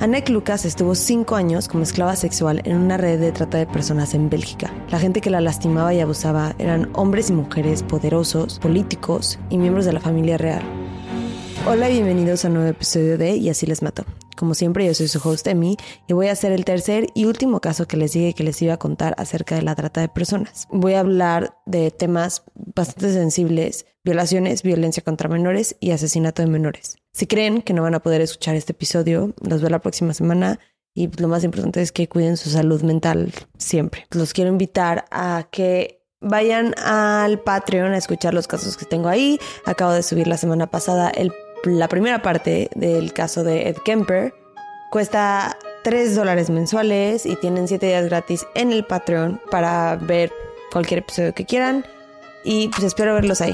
Anek Lucas estuvo cinco años como esclava sexual en una red de trata de personas en Bélgica. La gente que la lastimaba y abusaba eran hombres y mujeres poderosos, políticos y miembros de la familia real. Hola y bienvenidos a un nuevo episodio de Y así les mato. Como siempre, yo soy su host Emi y voy a hacer el tercer y último caso que les dije que les iba a contar acerca de la trata de personas. Voy a hablar de temas bastante sensibles, violaciones, violencia contra menores y asesinato de menores. Si creen que no van a poder escuchar este episodio, los veo la próxima semana y lo más importante es que cuiden su salud mental siempre. Los quiero invitar a que vayan al Patreon a escuchar los casos que tengo ahí. Acabo de subir la semana pasada la primera parte del caso de Ed Kemper cuesta 3 dólares mensuales y tienen 7 días gratis en el Patreon para ver cualquier episodio que quieran. Y pues espero verlos ahí.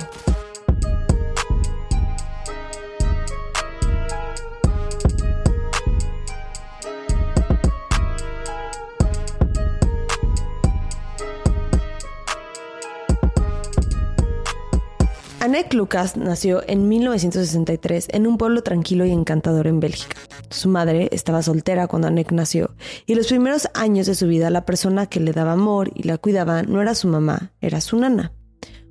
Anek Lucas nació en 1963 en un pueblo tranquilo y encantador en Bélgica. Su madre estaba soltera cuando Anek nació y los primeros años de su vida la persona que le daba amor y la cuidaba no era su mamá, era su nana.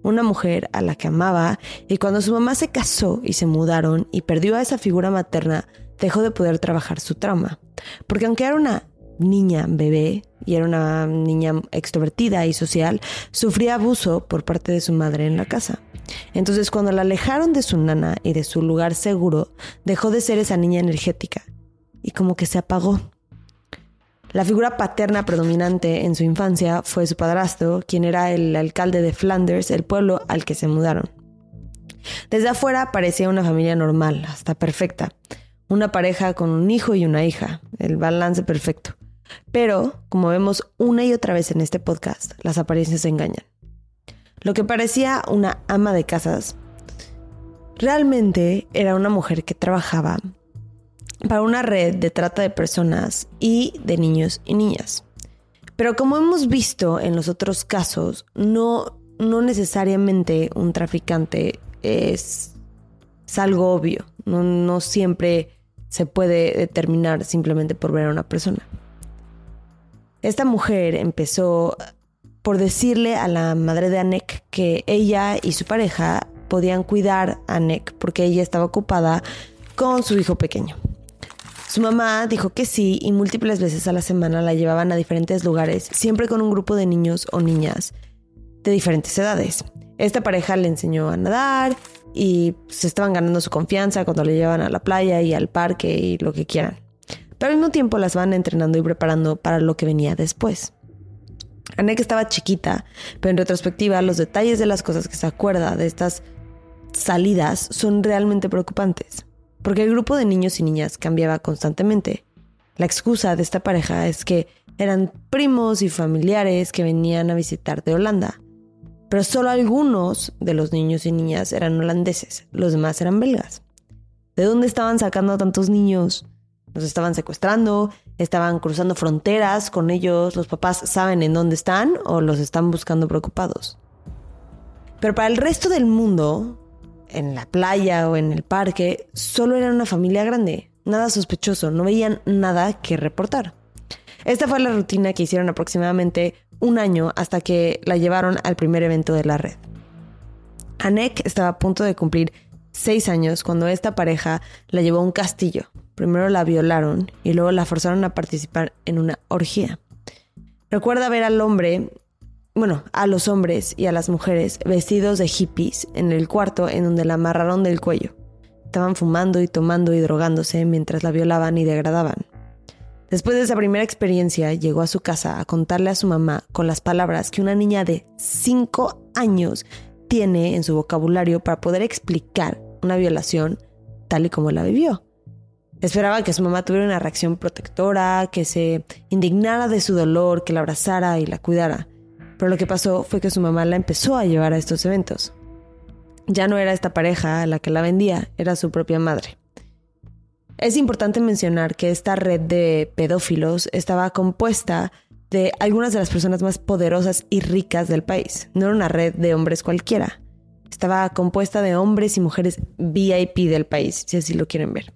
Una mujer a la que amaba y cuando su mamá se casó y se mudaron y perdió a esa figura materna, dejó de poder trabajar su trauma. Porque aunque era una niña bebé y era una niña extrovertida y social, sufría abuso por parte de su madre en la casa. Entonces cuando la alejaron de su nana y de su lugar seguro, dejó de ser esa niña energética y como que se apagó. La figura paterna predominante en su infancia fue su padrastro, quien era el alcalde de Flanders, el pueblo al que se mudaron. Desde afuera parecía una familia normal, hasta perfecta. Una pareja con un hijo y una hija, el balance perfecto. Pero, como vemos una y otra vez en este podcast, las apariencias engañan. Lo que parecía una ama de casas, realmente era una mujer que trabajaba para una red de trata de personas y de niños y niñas. Pero como hemos visto en los otros casos, no, no necesariamente un traficante es, algo obvio. No, no siempre se puede determinar simplemente por ver a una persona. Esta mujer empezó por decirle a la madre de Anek que ella y su pareja podían cuidar a Anek porque ella estaba ocupada con su hijo pequeño. Su mamá dijo que sí y múltiples veces a la semana la llevaban a diferentes lugares, siempre con un grupo de niños o niñas de diferentes edades. Esta pareja le enseñó a nadar y se estaban ganando su confianza cuando le llevaban a la playa y al parque y lo que quieran. Pero al mismo tiempo las van entrenando y preparando para lo que venía después. Anek estaba chiquita, pero en retrospectiva los detalles de las cosas que se acuerda de estas salidas son realmente preocupantes, porque el grupo de niños y niñas cambiaba constantemente. La excusa de esta pareja es que eran primos y familiares que venían a visitar de Holanda, pero solo algunos de los niños y niñas eran holandeses, los demás eran belgas. ¿De dónde estaban sacando a tantos niños? Los estaban secuestrando, estaban cruzando fronteras con ellos, los papás saben en dónde están o los están buscando preocupados. Pero para el resto del mundo, en la playa o en el parque, solo eran una familia grande, nada sospechoso, no veían nada que reportar. Esta fue la rutina que hicieron aproximadamente un año hasta que la llevaron al primer evento de la red. Anek estaba a punto de cumplir seis años cuando esta pareja la llevó a un castillo Primero la violaron y luego la forzaron a participar en una orgía. Recuerda ver al hombre, bueno, a los hombres y a las mujeres vestidos de hippies en el cuarto en donde la amarraron del cuello. Estaban fumando y tomando y drogándose mientras la violaban y degradaban. Después de esa primera experiencia, llegó a su casa a contarle a su mamá con las palabras que una niña de 5 años tiene en su vocabulario para poder explicar una violación tal y como la vivió. Esperaba que su mamá tuviera una reacción protectora, que se indignara de su dolor, que la abrazara y la cuidara. Pero lo que pasó fue que su mamá la empezó a llevar a estos eventos. Ya no era esta pareja la que la vendía, era su propia madre. Es importante mencionar que esta red de pedófilos estaba compuesta de algunas de las personas más poderosas y ricas del país. No era una red de hombres cualquiera. Estaba compuesta de hombres y mujeres VIP del país, si así lo quieren ver.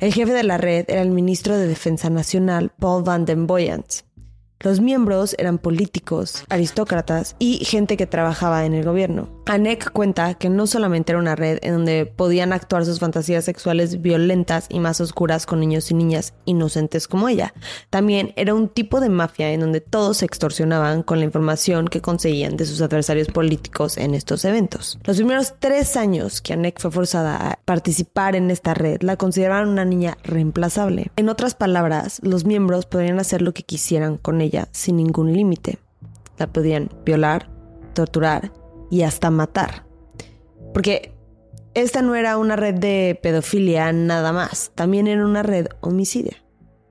El jefe de la red era el ministro de Defensa Nacional, Paul Van den Boyant. Los miembros eran políticos, aristócratas y gente que trabajaba en el gobierno. Anek cuenta que no solamente era una red en donde podían actuar sus fantasías sexuales violentas y más oscuras con niños y niñas inocentes como ella, también era un tipo de mafia en donde todos se extorsionaban con la información que conseguían de sus adversarios políticos en estos eventos. Los primeros tres años que Anek fue forzada a participar en esta red la consideraban una niña reemplazable. En otras palabras, los miembros podían hacer lo que quisieran con ella sin ningún límite. La podían violar, torturar y hasta matar. Porque esta no era una red de pedofilia nada más, también era una red homicidia.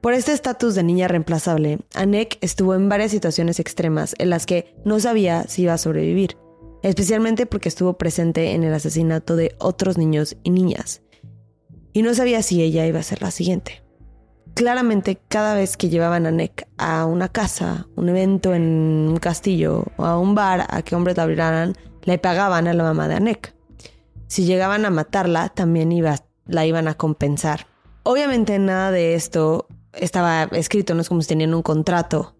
Por este estatus de niña reemplazable, Anek estuvo en varias situaciones extremas en las que no sabía si iba a sobrevivir, especialmente porque estuvo presente en el asesinato de otros niños y niñas, y no sabía si ella iba a ser la siguiente. Claramente, cada vez que llevaban a Nick a una casa, un evento en un castillo o a un bar a que hombres la abrieran, le pagaban a la mamá de Anek. Si llegaban a matarla, también iba, la iban a compensar. Obviamente nada de esto estaba escrito, no es como si tenían un contrato.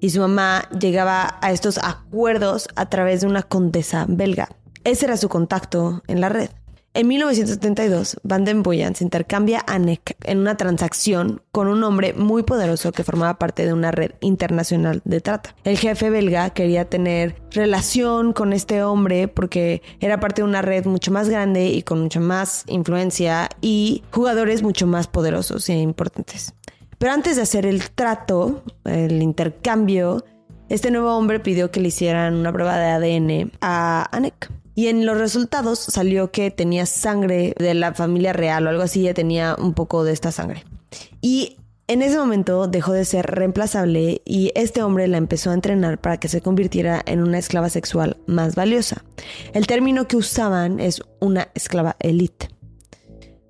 Y su mamá llegaba a estos acuerdos a través de una condesa belga. Ese era su contacto en la red. En 1972, Van den Boyan se intercambia a Nick en una transacción con un hombre muy poderoso que formaba parte de una red internacional de trata. El jefe belga quería tener relación con este hombre porque era parte de una red mucho más grande y con mucha más influencia y jugadores mucho más poderosos e importantes. Pero antes de hacer el trato, el intercambio, este nuevo hombre pidió que le hicieran una prueba de ADN a Anek. Y en los resultados salió que tenía sangre de la familia real o algo así, ya tenía un poco de esta sangre. Y en ese momento dejó de ser reemplazable y este hombre la empezó a entrenar para que se convirtiera en una esclava sexual más valiosa. El término que usaban es una esclava elite.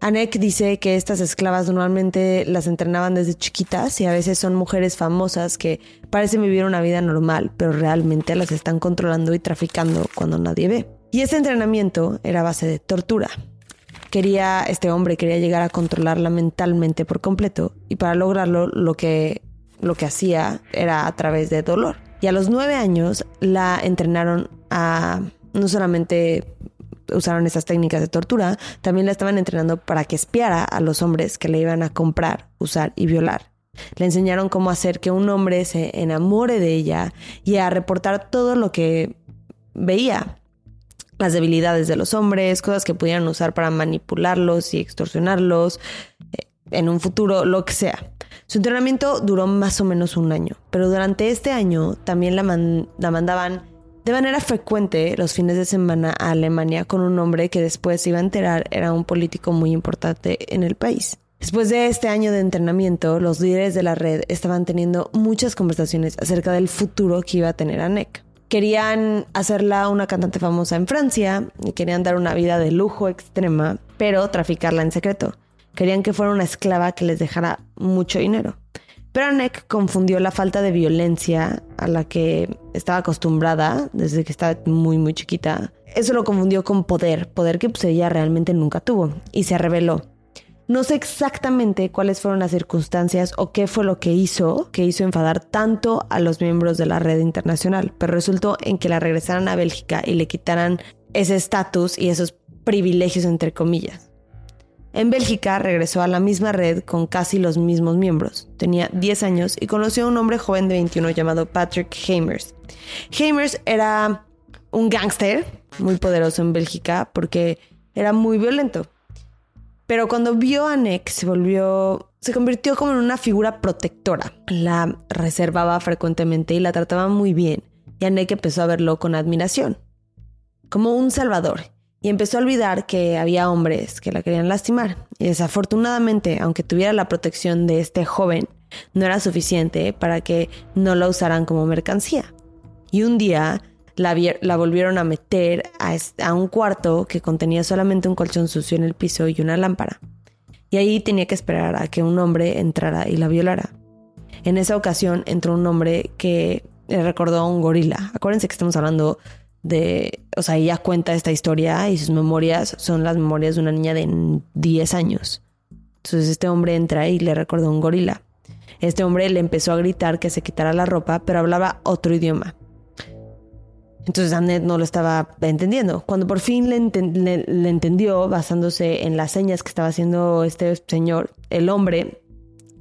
Anek dice que estas esclavas normalmente las entrenaban desde chiquitas y a veces son mujeres famosas que parecen vivir una vida normal, pero realmente las están controlando y traficando cuando nadie ve. Y ese entrenamiento era base de tortura. Quería, este hombre quería llegar a controlarla mentalmente por completo y para lograrlo lo que, lo que hacía era a través de dolor. Y a los nueve años la entrenaron a no solamente usaron esas técnicas de tortura, también la estaban entrenando para que espiara a los hombres que le iban a comprar, usar y violar. Le enseñaron cómo hacer que un hombre se enamore de ella y a reportar todo lo que veía las debilidades de los hombres, cosas que pudieran usar para manipularlos y extorsionarlos eh, en un futuro, lo que sea. Su entrenamiento duró más o menos un año, pero durante este año también la, mandaban de manera frecuente los fines de semana a Alemania con un hombre que después se iba a enterar era un político muy importante en el país. Después de este año de entrenamiento, los líderes de la red estaban teniendo muchas conversaciones acerca del futuro que iba a tener Anek. Querían hacerla una cantante famosa en Francia y querían dar una vida de lujo extrema, pero traficarla en secreto. Querían que fuera una esclava que les dejara mucho dinero. Pero Anek confundió la falta de violencia a la que estaba acostumbrada desde que estaba muy muy chiquita. Eso lo confundió con poder, poder que pues, ella realmente nunca tuvo, y se reveló. No sé exactamente cuáles fueron las circunstancias o qué fue lo que hizo, que hizo enfadar tanto a los miembros de la red internacional, pero resultó en que la regresaran a Bélgica y le quitaran ese estatus y esos privilegios entre comillas. En Bélgica regresó a la misma red con casi los mismos miembros. Tenía 10 años y conoció a un hombre joven de 21 llamado Patrick Hamers. Hamers era un gángster muy poderoso en Bélgica porque era muy violento. Pero cuando vio a Nick se volvió, se convirtió como en una figura protectora. La reservaba frecuentemente y la trataba muy bien. Y Nick empezó a verlo con admiración, como un salvador. Y empezó a olvidar que había hombres que la querían lastimar. Y desafortunadamente, aunque tuviera la protección de este joven, no era suficiente para que no la usaran como mercancía. Y un día la, volvieron a meter a, un cuarto que contenía solamente un colchón sucio en el piso y una lámpara. Y ahí tenía que esperar a que un hombre entrara y la violara. En esa ocasión entró un hombre que le recordó a un gorila. Acuérdense que estamos hablando de, o sea, ella cuenta esta historia y sus memorias son las memorias de una niña de 10 años. Entonces este hombre entra y le recordó un gorila. Este hombre le empezó a gritar que se quitara la ropa, pero hablaba otro idioma. Entonces Annette no lo estaba entendiendo. Cuando por fin le, entendió, basándose en las señas que estaba haciendo este señor, el hombre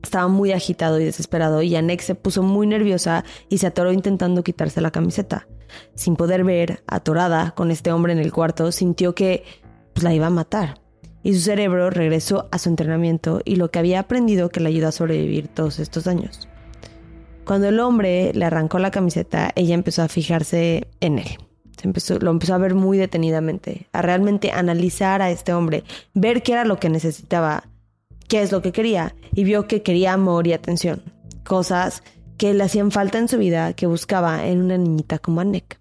estaba muy agitado y desesperado y Annette se puso muy nerviosa y se atoró intentando quitarse la camiseta. Sin poder ver, atorada con este hombre en el cuarto, sintió que pues, la iba a matar. Y su cerebro regresó a su entrenamiento y lo que había aprendido que le ayudó a sobrevivir todos estos años. Cuando el hombre le arrancó la camiseta, ella empezó a fijarse en él. Se empezó, lo empezó a ver muy detenidamente, a realmente analizar a este hombre, ver qué era lo que necesitaba, qué es lo que quería, y vio que quería amor y atención, cosas que le hacían falta en su vida, que buscaba en una niñita como Anek.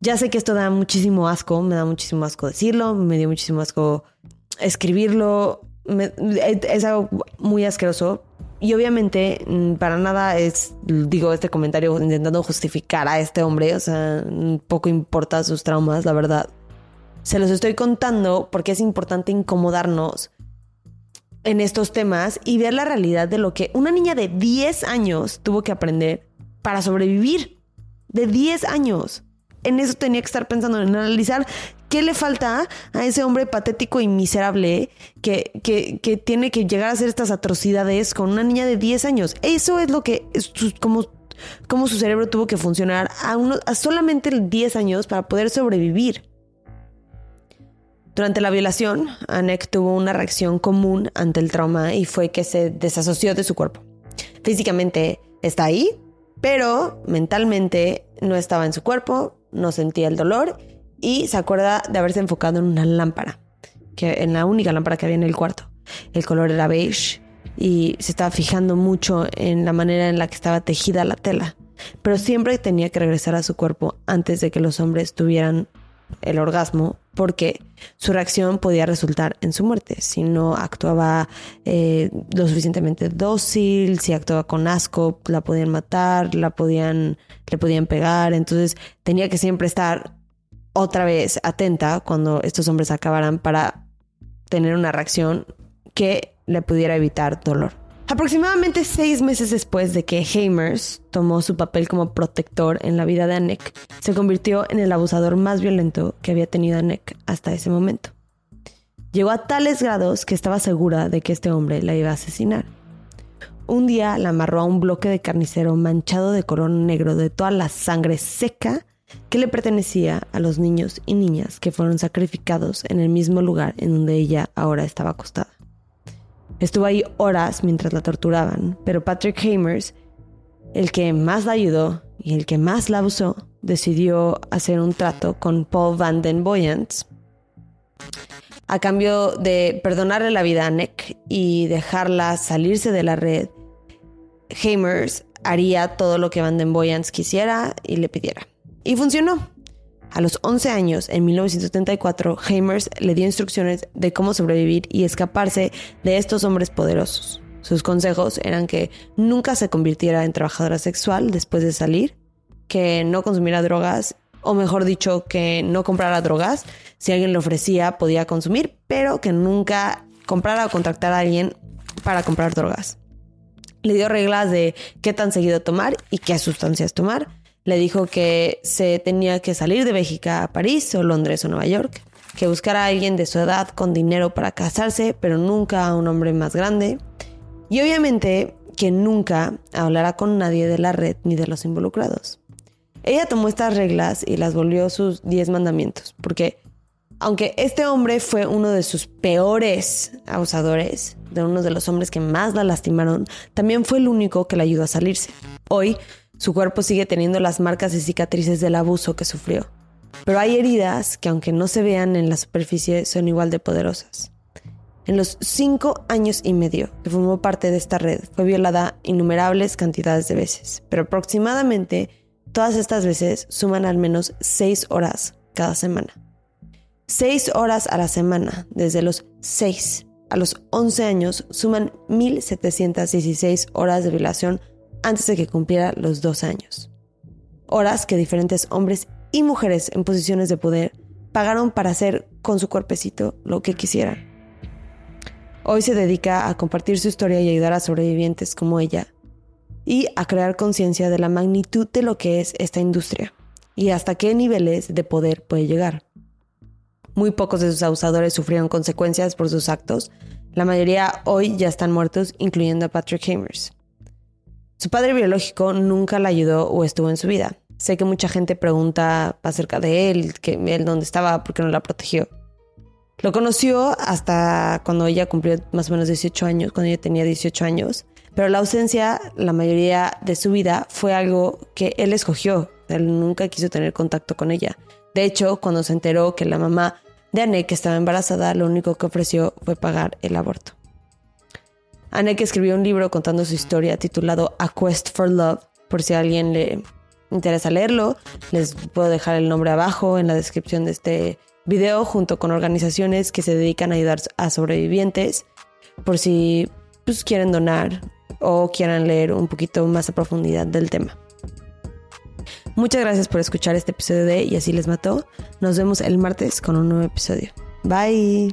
Ya sé que esto da muchísimo asco, me da muchísimo asco decirlo, me dio muchísimo asco escribirlo, es algo muy asqueroso, y obviamente, mm, para nada es, digo, este comentario intentando justificar a este hombre, o sea, poco importa sus traumas, la verdad. Se los estoy contando porque es importante incomodarnos en estos temas y ver la realidad de lo que una niña de 10 años tuvo que aprender para sobrevivir. De 10 años. En eso tenía que estar pensando, en analizar ¿Qué le falta a ese hombre patético y miserable que, que, tiene que llegar a hacer estas atrocidades con una niña de 10 años? Eso es lo que, como, como su cerebro tuvo que funcionar a, uno, solamente 10 años para poder sobrevivir. Durante la violación, Anek tuvo una reacción común ante el trauma y fue que se desasoció de su cuerpo. Físicamente está ahí, pero mentalmente no estaba en su cuerpo, no sentía el dolor y se acuerda de haberse enfocado en una lámpara, que en la única lámpara que había en el cuarto. El color era beige y se estaba fijando mucho en la manera en la que estaba tejida la tela, pero siempre tenía que regresar a su cuerpo antes de que los hombres tuvieran el orgasmo porque su reacción podía resultar en su muerte. Si no actuaba eh, lo suficientemente dócil, si actuaba con asco, la podían matar, la podían, le podían pegar, entonces tenía que siempre estar otra vez atenta cuando estos hombres acabaran para tener una reacción que le pudiera evitar dolor. Aproximadamente seis meses después de que Hamers tomó su papel como protector en la vida de Anek, se convirtió en el abusador más violento que había tenido Anek hasta ese momento. Llegó a tales grados que estaba segura de que este hombre la iba a asesinar. Un día la amarró a un bloque de carnicero manchado de color negro de toda la sangre seca que le pertenecía a los niños y niñas que fueron sacrificados en el mismo lugar en donde ella ahora estaba acostada. Estuvo ahí horas mientras la torturaban, pero Patrick Hamers, el que más la ayudó y el que más la abusó, decidió hacer un trato con Paul Van den Boyens a cambio de perdonarle la vida a Nick y dejarla salirse de la red. Hamers haría todo lo que Van den Boyens quisiera y le pidiera. Y funcionó. A los 11 años, en 1974, Hamers le dio instrucciones de cómo sobrevivir y escaparse de estos hombres poderosos. Sus consejos eran que nunca se convirtiera en trabajadora sexual después de salir, que no consumiera drogas, o mejor dicho, que no comprara drogas. Si alguien le ofrecía, podía consumir, pero que nunca comprara o contactara a alguien para comprar drogas. Le dio reglas de qué tan seguido tomar y qué sustancias tomar le dijo que se tenía que salir de Bélgica a París o Londres o Nueva York, que buscara a alguien de su edad con dinero para casarse, pero nunca a un hombre más grande. Y obviamente que nunca hablara con nadie de la red ni de los involucrados. Ella tomó estas reglas y las volvió sus diez mandamientos, porque aunque este hombre fue uno de sus peores abusadores, de uno de los hombres que más la lastimaron, también fue el único que la ayudó a salirse. Hoy su cuerpo sigue teniendo las marcas y cicatrices del abuso que sufrió. Pero hay heridas que aunque no se vean en la superficie son igual de poderosas. En los cinco años y medio que formó parte de esta red fue violada innumerables cantidades de veces, pero aproximadamente todas estas veces suman al menos seis horas cada semana. Seis horas a la semana, desde los seis a los once años, suman 1.716 horas de violación antes de que cumpliera los dos años. Horas que diferentes hombres y mujeres en posiciones de poder pagaron para hacer con su cuerpecito lo que quisieran. Hoy se dedica a compartir su historia y ayudar a sobrevivientes como ella y a crear conciencia de la magnitud de lo que es esta industria y hasta qué niveles de poder puede llegar. Muy pocos de sus abusadores sufrieron consecuencias por sus actos. La mayoría hoy ya están muertos, incluyendo a Patrick Hamers. Su padre biológico nunca la ayudó o estuvo en su vida. Sé que mucha gente pregunta acerca de él, que él dónde estaba, por qué no la protegió. Lo conoció hasta cuando ella cumplió más o menos 18 años, cuando ella tenía 18 años, pero la ausencia, la mayoría de su vida, fue algo que él escogió. Él nunca quiso tener contacto con ella. De hecho, cuando se enteró que la mamá de Anek estaba embarazada, lo único que ofreció fue pagar el aborto. Anek escribió un libro contando su historia titulado A Quest for Love, por si a alguien le interesa leerlo, les puedo dejar el nombre abajo en la descripción de este video junto con organizaciones que se dedican a ayudar a sobrevivientes por si pues, quieren donar o quieran leer un poquito más a profundidad del tema. Muchas gracias por escuchar este episodio de Y así les mató. Nos vemos el martes con un nuevo episodio. Bye.